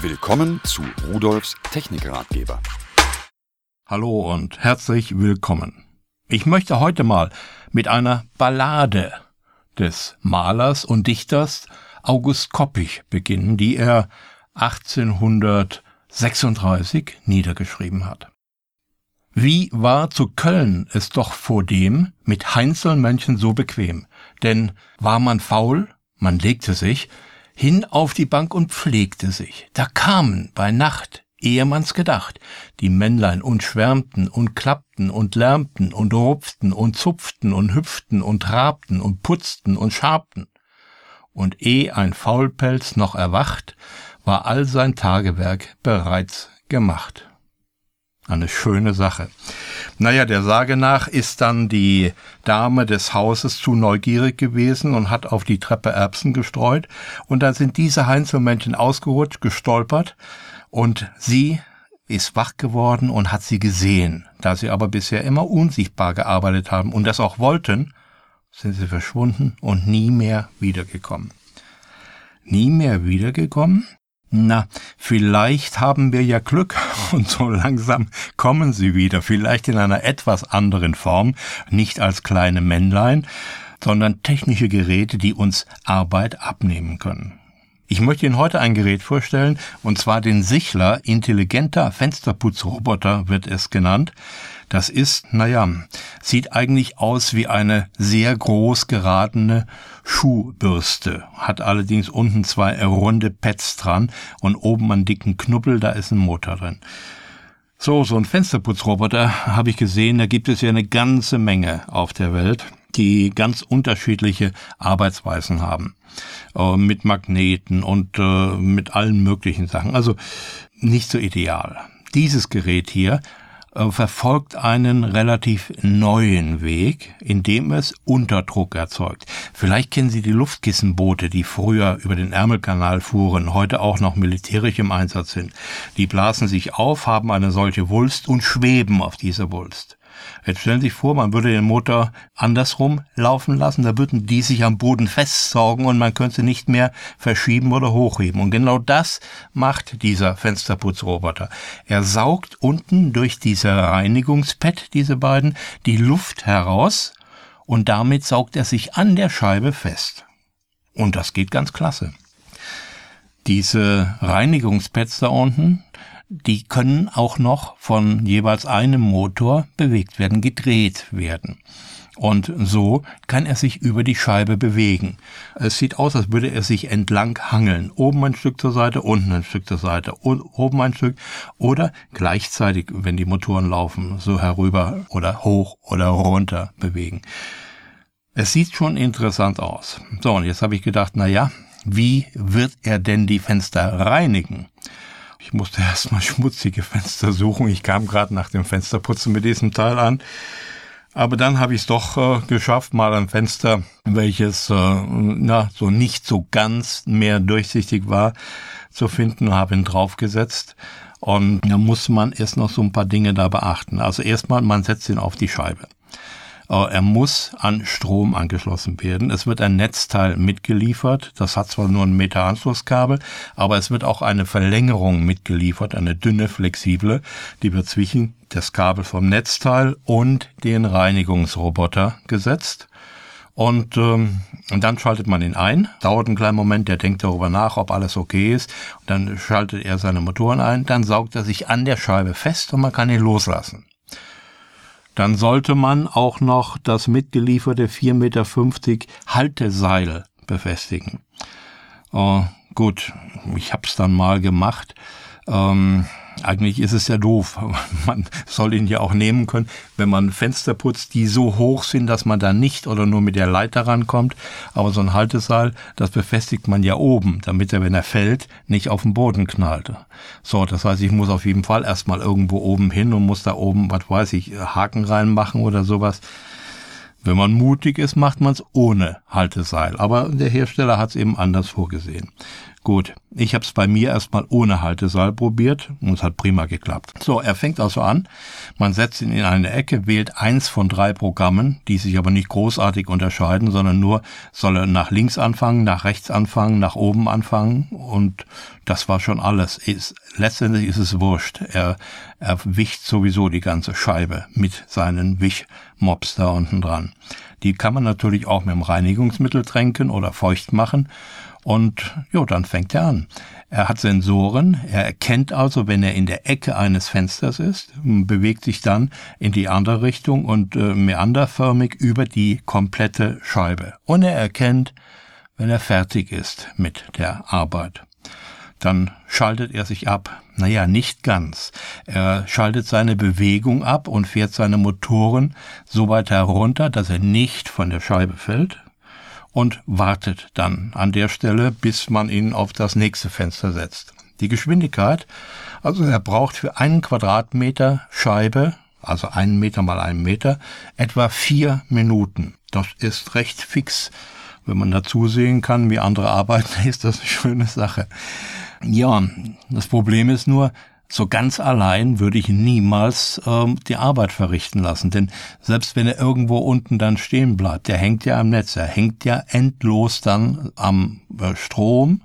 Willkommen zu Rudolfs Technikratgeber. Hallo und herzlich willkommen. Ich möchte heute mal mit einer Ballade des Malers und Dichters August Koppig beginnen, die er 1836 niedergeschrieben hat. Wie war zu Köln es doch vor dem mit Heinzelmönchen so bequem, denn war man faul, man legte sich, hin auf die Bank und pflegte sich. Da kamen bei Nacht, ehe man's gedacht, die Männlein und schwärmten und klappten und lärmten und rupften und zupften und hüpften und trabten und putzten und schabten. Und eh ein Faulpelz noch erwacht, war all sein Tagewerk bereits gemacht. Eine schöne Sache. Naja, der Sage nach ist dann die Dame des Hauses zu neugierig gewesen und hat auf die Treppe Erbsen gestreut. Und dann sind diese Heinzelmännchen ausgerutscht, gestolpert und sie ist wach geworden und hat sie gesehen. Da sie aber bisher immer unsichtbar gearbeitet haben und das auch wollten, sind sie verschwunden und nie mehr wiedergekommen. Nie mehr wiedergekommen? Na, vielleicht haben wir ja Glück und so langsam kommen sie wieder, vielleicht in einer etwas anderen Form, nicht als kleine Männlein, sondern technische Geräte, die uns Arbeit abnehmen können. Ich möchte Ihnen heute ein Gerät vorstellen, und zwar den Sichler intelligenter Fensterputzroboter wird es genannt. Das ist, naja, sieht eigentlich aus wie eine sehr groß geratene Schuhbürste, hat allerdings unten zwei runde Pads dran und oben einen dicken Knubbel, da ist ein Motor drin. So, so ein Fensterputzroboter habe ich gesehen, da gibt es ja eine ganze Menge auf der Welt die ganz unterschiedliche Arbeitsweisen haben. Äh, mit Magneten und äh, mit allen möglichen Sachen. Also nicht so ideal. Dieses Gerät hier verfolgt einen relativ neuen Weg, indem es Unterdruck erzeugt. Vielleicht kennen Sie die Luftkissenboote, die früher über den Ärmelkanal fuhren, heute auch noch militärisch im Einsatz sind. Die blasen sich auf, haben eine solche Wulst und schweben auf dieser Wulst. Jetzt stellen Sie sich vor, man würde den Motor andersrum laufen lassen, da würden die sich am Boden festsaugen und man könnte nicht mehr verschieben oder hochheben. Und genau das macht dieser Fensterputzroboter. Er saugt unten durch diese Reinigungspad, diese beiden, die Luft heraus und damit saugt er sich an der Scheibe fest. Und das geht ganz klasse. Diese Reinigungspads da unten, die können auch noch von jeweils einem Motor bewegt werden, gedreht werden. Und so kann er sich über die Scheibe bewegen. Es sieht aus, als würde er sich entlang hangeln. Oben ein Stück zur Seite, unten ein Stück zur Seite, oben ein Stück oder gleichzeitig, wenn die Motoren laufen, so herüber oder hoch oder runter bewegen. Es sieht schon interessant aus. So, und jetzt habe ich gedacht, na ja, wie wird er denn die Fenster reinigen? Ich musste erstmal schmutzige Fenster suchen. Ich kam gerade nach dem Fensterputzen mit diesem Teil an. Aber dann habe ich es doch äh, geschafft, mal ein Fenster, welches äh, na so nicht so ganz mehr durchsichtig war, zu finden und habe ihn draufgesetzt. Und da muss man erst noch so ein paar Dinge da beachten. Also erstmal, man setzt ihn auf die Scheibe. Er muss an Strom angeschlossen werden. Es wird ein Netzteil mitgeliefert. Das hat zwar nur ein Meter Anschlusskabel, aber es wird auch eine Verlängerung mitgeliefert, eine dünne, flexible, die wird zwischen das Kabel vom Netzteil und den Reinigungsroboter gesetzt. Und, ähm, und dann schaltet man ihn ein. Dauert einen kleinen Moment, der denkt darüber nach, ob alles okay ist. Und dann schaltet er seine Motoren ein. Dann saugt er sich an der Scheibe fest und man kann ihn loslassen dann sollte man auch noch das mitgelieferte 4,50 Meter Halteseil befestigen. Oh, gut, ich hab's dann mal gemacht. Ähm, eigentlich ist es ja doof. Man soll ihn ja auch nehmen können, wenn man Fenster putzt, die so hoch sind, dass man da nicht oder nur mit der Leiter rankommt. Aber so ein Halteseil, das befestigt man ja oben, damit er, wenn er fällt, nicht auf den Boden knallt. So, das heißt, ich muss auf jeden Fall erstmal irgendwo oben hin und muss da oben, was weiß ich, Haken reinmachen oder sowas. Wenn man mutig ist, macht man es ohne Halteseil. Aber der Hersteller hat es eben anders vorgesehen. Gut, ich habe es bei mir erstmal ohne Halteseil probiert und es hat prima geklappt. So, er fängt also an, man setzt ihn in eine Ecke, wählt eins von drei Programmen, die sich aber nicht großartig unterscheiden, sondern nur soll er nach links anfangen, nach rechts anfangen, nach oben anfangen und das war schon alles. Ist, letztendlich ist es wurscht. Er, er wicht sowieso die ganze Scheibe mit seinen Wichmops da unten dran. Die kann man natürlich auch mit dem Reinigungsmittel tränken oder feucht machen und ja, dann fängt er an. Er hat Sensoren, er erkennt also, wenn er in der Ecke eines Fensters ist, bewegt sich dann in die andere Richtung und äh, meanderförmig über die komplette Scheibe. Und er erkennt, wenn er fertig ist mit der Arbeit. Dann schaltet er sich ab. Naja, nicht ganz. Er schaltet seine Bewegung ab und fährt seine Motoren so weit herunter, dass er nicht von der Scheibe fällt, und wartet dann an der Stelle, bis man ihn auf das nächste Fenster setzt. Die Geschwindigkeit, also er braucht für einen Quadratmeter Scheibe, also einen Meter mal einen Meter, etwa vier Minuten. Das ist recht fix. Wenn man dazu sehen kann, wie andere arbeiten, ist das eine schöne Sache. Ja, das Problem ist nur, so ganz allein würde ich niemals ähm, die Arbeit verrichten lassen. Denn selbst wenn er irgendwo unten dann stehen bleibt, der hängt ja am Netz, er hängt ja endlos dann am äh, Strom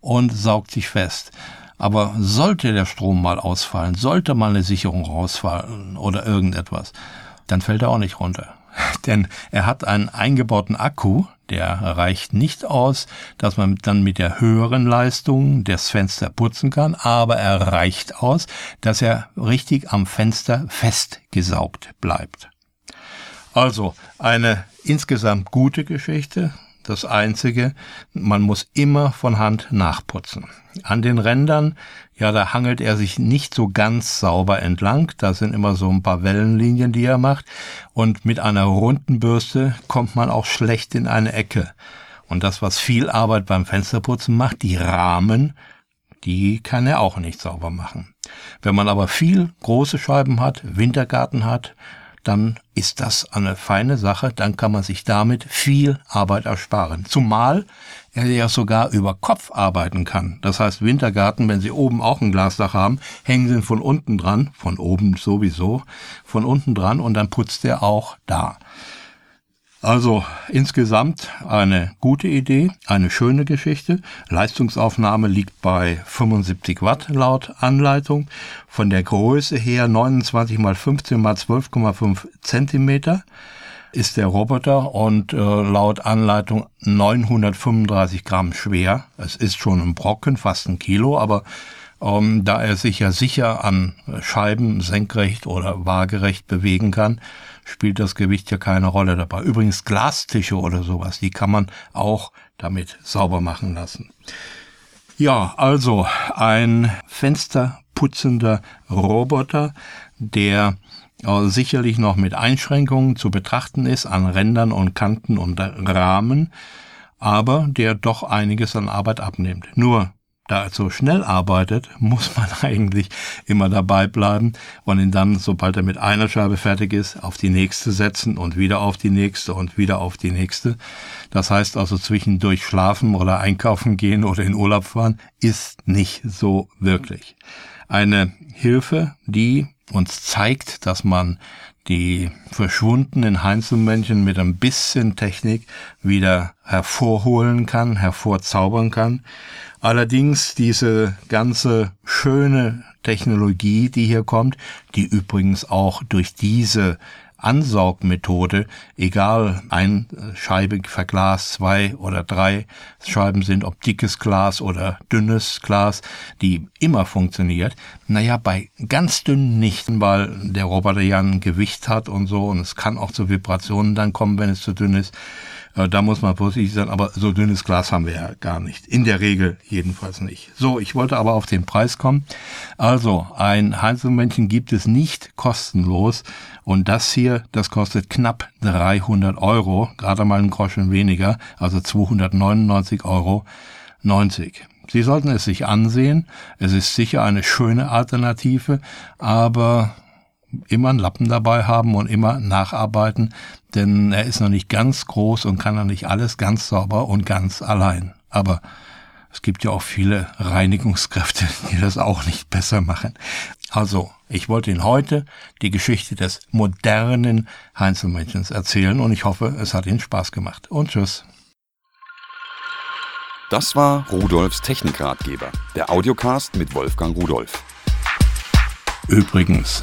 und saugt sich fest. Aber sollte der Strom mal ausfallen, sollte mal eine Sicherung rausfallen oder irgendetwas, dann fällt er auch nicht runter. Denn er hat einen eingebauten Akku, der reicht nicht aus, dass man dann mit der höheren Leistung das Fenster putzen kann, aber er reicht aus, dass er richtig am Fenster festgesaugt bleibt. Also eine insgesamt gute Geschichte, das Einzige, man muss immer von Hand nachputzen. An den Rändern, ja, da hangelt er sich nicht so ganz sauber entlang. Da sind immer so ein paar Wellenlinien, die er macht. Und mit einer runden Bürste kommt man auch schlecht in eine Ecke. Und das, was viel Arbeit beim Fensterputzen macht, die Rahmen, die kann er auch nicht sauber machen. Wenn man aber viel große Scheiben hat, Wintergarten hat, dann ist das eine feine Sache, dann kann man sich damit viel Arbeit ersparen. Zumal er ja sogar über Kopf arbeiten kann. Das heißt, Wintergarten, wenn Sie oben auch ein Glasdach haben, hängen Sie von unten dran, von oben sowieso, von unten dran und dann putzt er auch da. Also insgesamt eine gute Idee, eine schöne Geschichte. Leistungsaufnahme liegt bei 75 Watt laut Anleitung. Von der Größe her 29 mal 15 mal 12,5 Zentimeter ist der Roboter und äh, laut Anleitung 935 Gramm schwer. Es ist schon ein Brocken, fast ein Kilo, aber ähm, da er sich ja sicher an Scheiben senkrecht oder waagerecht bewegen kann, spielt das Gewicht ja keine Rolle dabei. Übrigens Glastische oder sowas, die kann man auch damit sauber machen lassen. Ja, also ein fensterputzender Roboter, der äh, sicherlich noch mit Einschränkungen zu betrachten ist an Rändern und Kanten und Rahmen, aber der doch einiges an Arbeit abnimmt. Nur da er so schnell arbeitet, muss man eigentlich immer dabei bleiben und ihn dann, sobald er mit einer Scheibe fertig ist, auf die nächste setzen und wieder auf die nächste und wieder auf die nächste. Das heißt also zwischendurch schlafen oder einkaufen gehen oder in Urlaub fahren ist nicht so wirklich. Eine Hilfe, die uns zeigt, dass man die verschwundenen Heinzelmännchen mit ein bisschen Technik wieder hervorholen kann, hervorzaubern kann. Allerdings diese ganze schöne Technologie, die hier kommt, die übrigens auch durch diese Ansaugmethode, egal ein Scheibe verglast, zwei oder drei Scheiben sind, ob dickes Glas oder dünnes Glas, die immer funktioniert. Naja, bei ganz dünnen nicht, weil der Roboter ja ein Gewicht hat und so und es kann auch zu Vibrationen dann kommen, wenn es zu dünn ist. Äh, da muss man vorsichtig sein, aber so dünnes Glas haben wir ja gar nicht. In der Regel jedenfalls nicht. So, ich wollte aber auf den Preis kommen. Also, ein Heinzelmännchen gibt es nicht kostenlos. Und das hier, das kostet knapp 300 Euro, gerade mal einen Groschen weniger, also 299 Euro 90. Sie sollten es sich ansehen. Es ist sicher eine schöne Alternative, aber immer einen Lappen dabei haben und immer nacharbeiten, denn er ist noch nicht ganz groß und kann noch nicht alles ganz sauber und ganz allein. Aber Es gibt ja auch viele Reinigungskräfte, die das auch nicht besser machen. Also, ich wollte Ihnen heute die Geschichte des modernen Heinzelmännchens erzählen und ich hoffe, es hat Ihnen Spaß gemacht. Und tschüss. Das war Rudolfs Technikratgeber, der Audiocast mit Wolfgang Rudolf. Übrigens,